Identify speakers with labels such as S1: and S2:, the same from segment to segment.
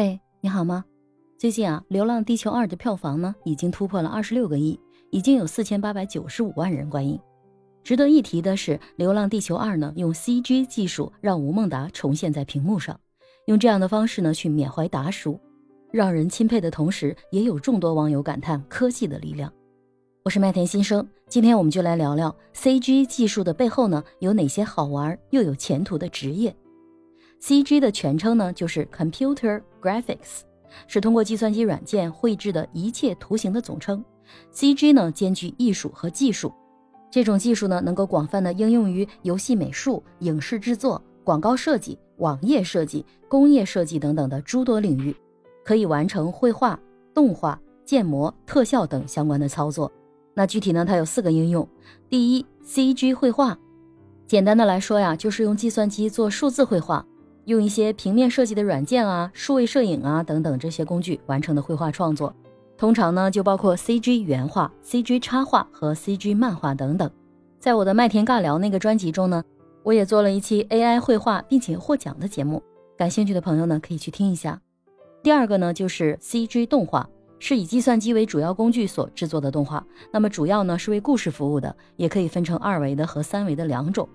S1: 嘿，你好吗？最近啊，《流浪地球二》的票房呢已经突破了二十六个亿，已经有四千八百九十五万人观影。值得一提的是，《流浪地球二》呢用 CG 技术让吴孟达重现在屏幕上，用这样的方式呢去缅怀达叔，让人钦佩的同时，也有众多网友感叹科技的力量。我是麦田新生，今天我们就来聊聊 CG 技术的背后呢有哪些好玩又有前途的职业。CG 的全称呢就是 Computer Graphics，是通过计算机软件绘制的一切图形的总称。CG 呢兼具艺术和技术，这种技术呢能够广泛的应用于游戏美术、影视制作、广告设计、网页设计、工业设计等等的诸多领域，可以完成绘画、动画、建模、特效等相关的操作。那具体呢它有四个应用。第一，CG 绘画，简单的来说呀，就是用计算机做数字绘画。用一些平面设计的软件啊、数位摄影啊等等这些工具完成的绘画创作，通常呢就包括 CG 原画、CG 插画和 CG 漫画等等。在我的麦田尬聊那个专辑中呢，我也做了一期 AI 绘画并且获奖的节目，感兴趣的朋友呢可以去听一下。第二个呢就是 CG 动画，是以计算机为主要工具所制作的动画，那么主要呢是为故事服务的，也可以分成二维的和三维的两种。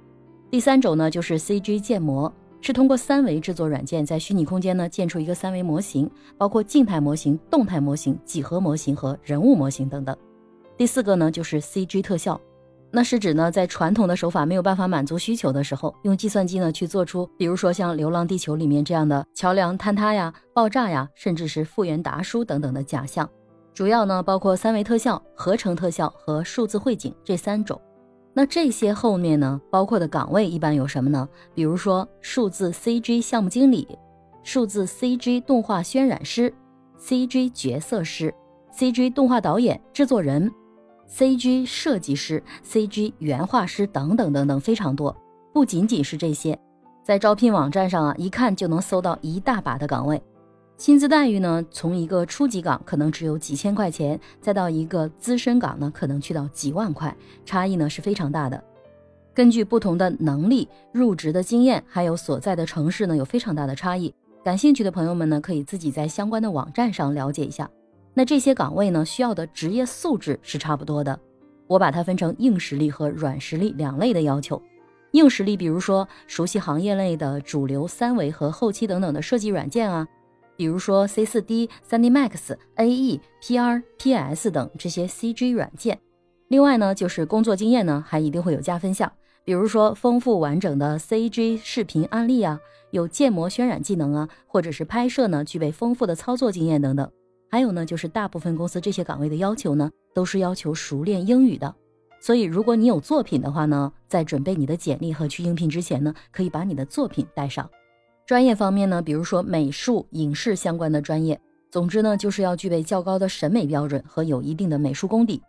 S1: 第三种呢就是 CG 建模。是通过三维制作软件在虚拟空间呢建出一个三维模型，包括静态模型、动态模型、几何模型和人物模型等等。第四个呢就是 CG 特效，那是指呢在传统的手法没有办法满足需求的时候，用计算机呢去做出，比如说像《流浪地球》里面这样的桥梁坍塌呀、爆炸呀，甚至是复原达叔等等的假象。主要呢包括三维特效、合成特效和数字绘景这三种。那这些后面呢，包括的岗位一般有什么呢？比如说数字 CG 项目经理、数字 CG 动画渲染师、CG 角色师、CG 动画导演、制作人、CG 设计师、CG 原画师等等等等，非常多。不仅仅是这些，在招聘网站上啊，一看就能搜到一大把的岗位。薪资待遇呢，从一个初级岗可能只有几千块钱，再到一个资深岗呢，可能去到几万块，差异呢是非常大的。根据不同的能力、入职的经验，还有所在的城市呢，有非常大的差异。感兴趣的朋友们呢，可以自己在相关的网站上了解一下。那这些岗位呢，需要的职业素质是差不多的。我把它分成硬实力和软实力两类的要求。硬实力，比如说熟悉行业类的主流三维和后期等等的设计软件啊。比如说 C4D、3D Max、AE、PR、PS 等这些 CG 软件。另外呢，就是工作经验呢，还一定会有加分项。比如说丰富完整的 CG 视频案例啊，有建模渲染技能啊，或者是拍摄呢具备丰富的操作经验等等。还有呢，就是大部分公司这些岗位的要求呢，都是要求熟练英语的。所以如果你有作品的话呢，在准备你的简历和去应聘之前呢，可以把你的作品带上。专业方面呢，比如说美术、影视相关的专业，总之呢，就是要具备较高的审美标准和有一定的美术功底。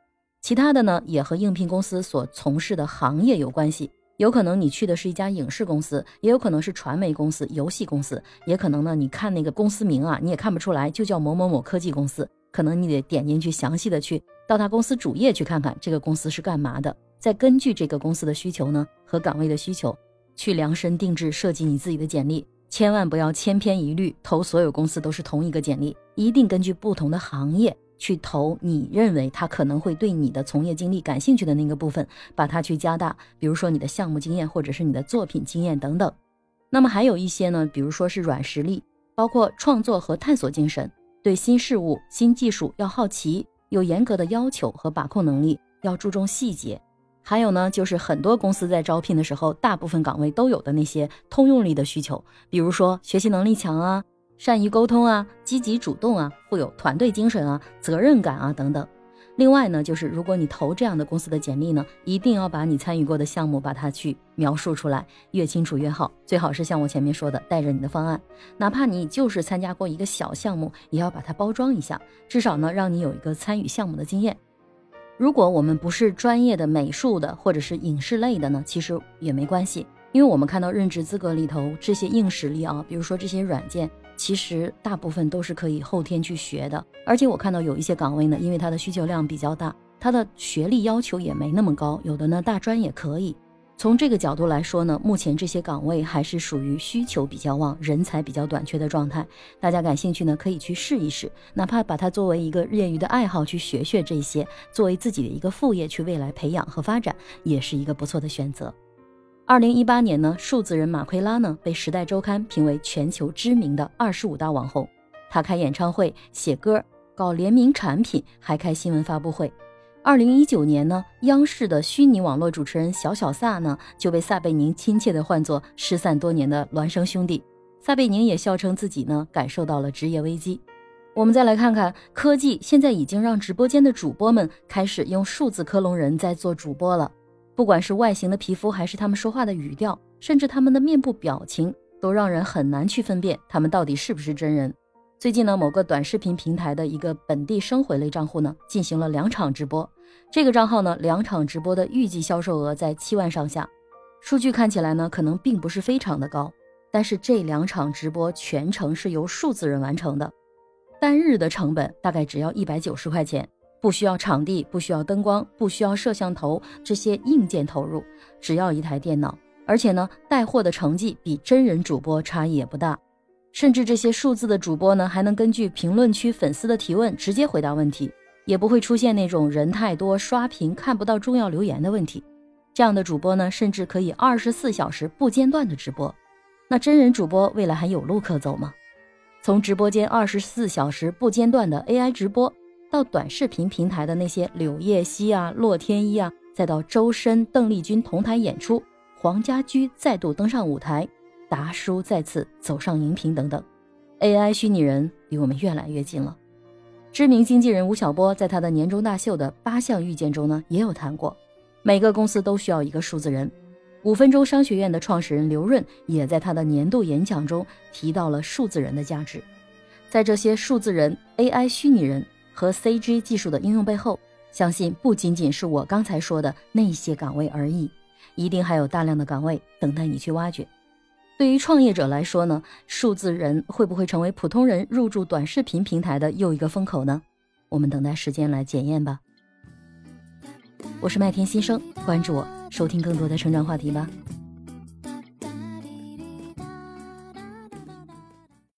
S1: 其他的呢，也和应聘公司所从事的行业有关系。有可能你去的是一家影视公司，也有可能是传媒公司、游戏公司，也可能呢，你看那个公司名啊，你也看不出来，就叫某某某科技公司。可能你得点进去，详细的去到他公司主页去看看，这个公司是干嘛的。再根据这个公司的需求呢和岗位的需求，去量身定制设计你自己的简历。千万不要千篇一律投所有公司都是同一个简历，一定根据不同的行业去投你认为他可能会对你的从业经历感兴趣的那个部分，把它去加大。比如说你的项目经验或者是你的作品经验等等。那么还有一些呢，比如说是软实力，包括创作和探索精神，对新事物、新技术要好奇，有严格的要求和把控能力，要注重细节。还有呢，就是很多公司在招聘的时候，大部分岗位都有的那些通用力的需求，比如说学习能力强啊，善于沟通啊，积极主动啊，富有团队精神啊，责任感啊等等。另外呢，就是如果你投这样的公司的简历呢，一定要把你参与过的项目把它去描述出来，越清楚越好。最好是像我前面说的，带着你的方案，哪怕你就是参加过一个小项目，也要把它包装一下，至少呢，让你有一个参与项目的经验。如果我们不是专业的美术的或者是影视类的呢，其实也没关系，因为我们看到任职资格里头这些硬实力啊，比如说这些软件，其实大部分都是可以后天去学的。而且我看到有一些岗位呢，因为它的需求量比较大，它的学历要求也没那么高，有的呢大专也可以。从这个角度来说呢，目前这些岗位还是属于需求比较旺、人才比较短缺的状态。大家感兴趣呢，可以去试一试，哪怕把它作为一个业余的爱好去学学这些，作为自己的一个副业去未来培养和发展，也是一个不错的选择。二零一八年呢，数字人马奎拉呢被《时代周刊》评为全球知名的二十五大网红。他开演唱会、写歌、搞联名产品，还开新闻发布会。二零一九年呢，央视的虚拟网络主持人小小萨呢就被撒贝宁亲切地唤作失散多年的孪生兄弟。撒贝宁也笑称自己呢感受到了职业危机。我们再来看看科技，现在已经让直播间的主播们开始用数字克隆人在做主播了。不管是外形的皮肤，还是他们说话的语调，甚至他们的面部表情，都让人很难去分辨他们到底是不是真人。最近呢，某个短视频平台的一个本地生活类账户呢进行了两场直播。这个账号呢，两场直播的预计销售额在七万上下，数据看起来呢，可能并不是非常的高，但是这两场直播全程是由数字人完成的，单日的成本大概只要一百九十块钱，不需要场地，不需要灯光，不需要摄像头这些硬件投入，只要一台电脑，而且呢，带货的成绩比真人主播差异也不大，甚至这些数字的主播呢，还能根据评论区粉丝的提问直接回答问题。也不会出现那种人太多刷屏看不到重要留言的问题。这样的主播呢，甚至可以二十四小时不间断的直播。那真人主播未来还有路可走吗？从直播间二十四小时不间断的 AI 直播，到短视频平台的那些柳叶熙啊、洛天依啊，再到周深、邓丽君同台演出，黄家驹再度登上舞台，达叔再次走上荧屏等等，AI 虚拟人离我们越来越近了。知名经纪人吴晓波在他的年终大秀的八项预见中呢，也有谈过，每个公司都需要一个数字人。五分钟商学院的创始人刘润也在他的年度演讲中提到了数字人的价值。在这些数字人、AI 虚拟人和 CG 技术的应用背后，相信不仅仅是我刚才说的那些岗位而已，一定还有大量的岗位等待你去挖掘。对于创业者来说呢，数字人会不会成为普通人入驻短视频平台的又一个风口呢？我们等待时间来检验吧。我是麦田新生，关注我，收听更多的成长话题吧。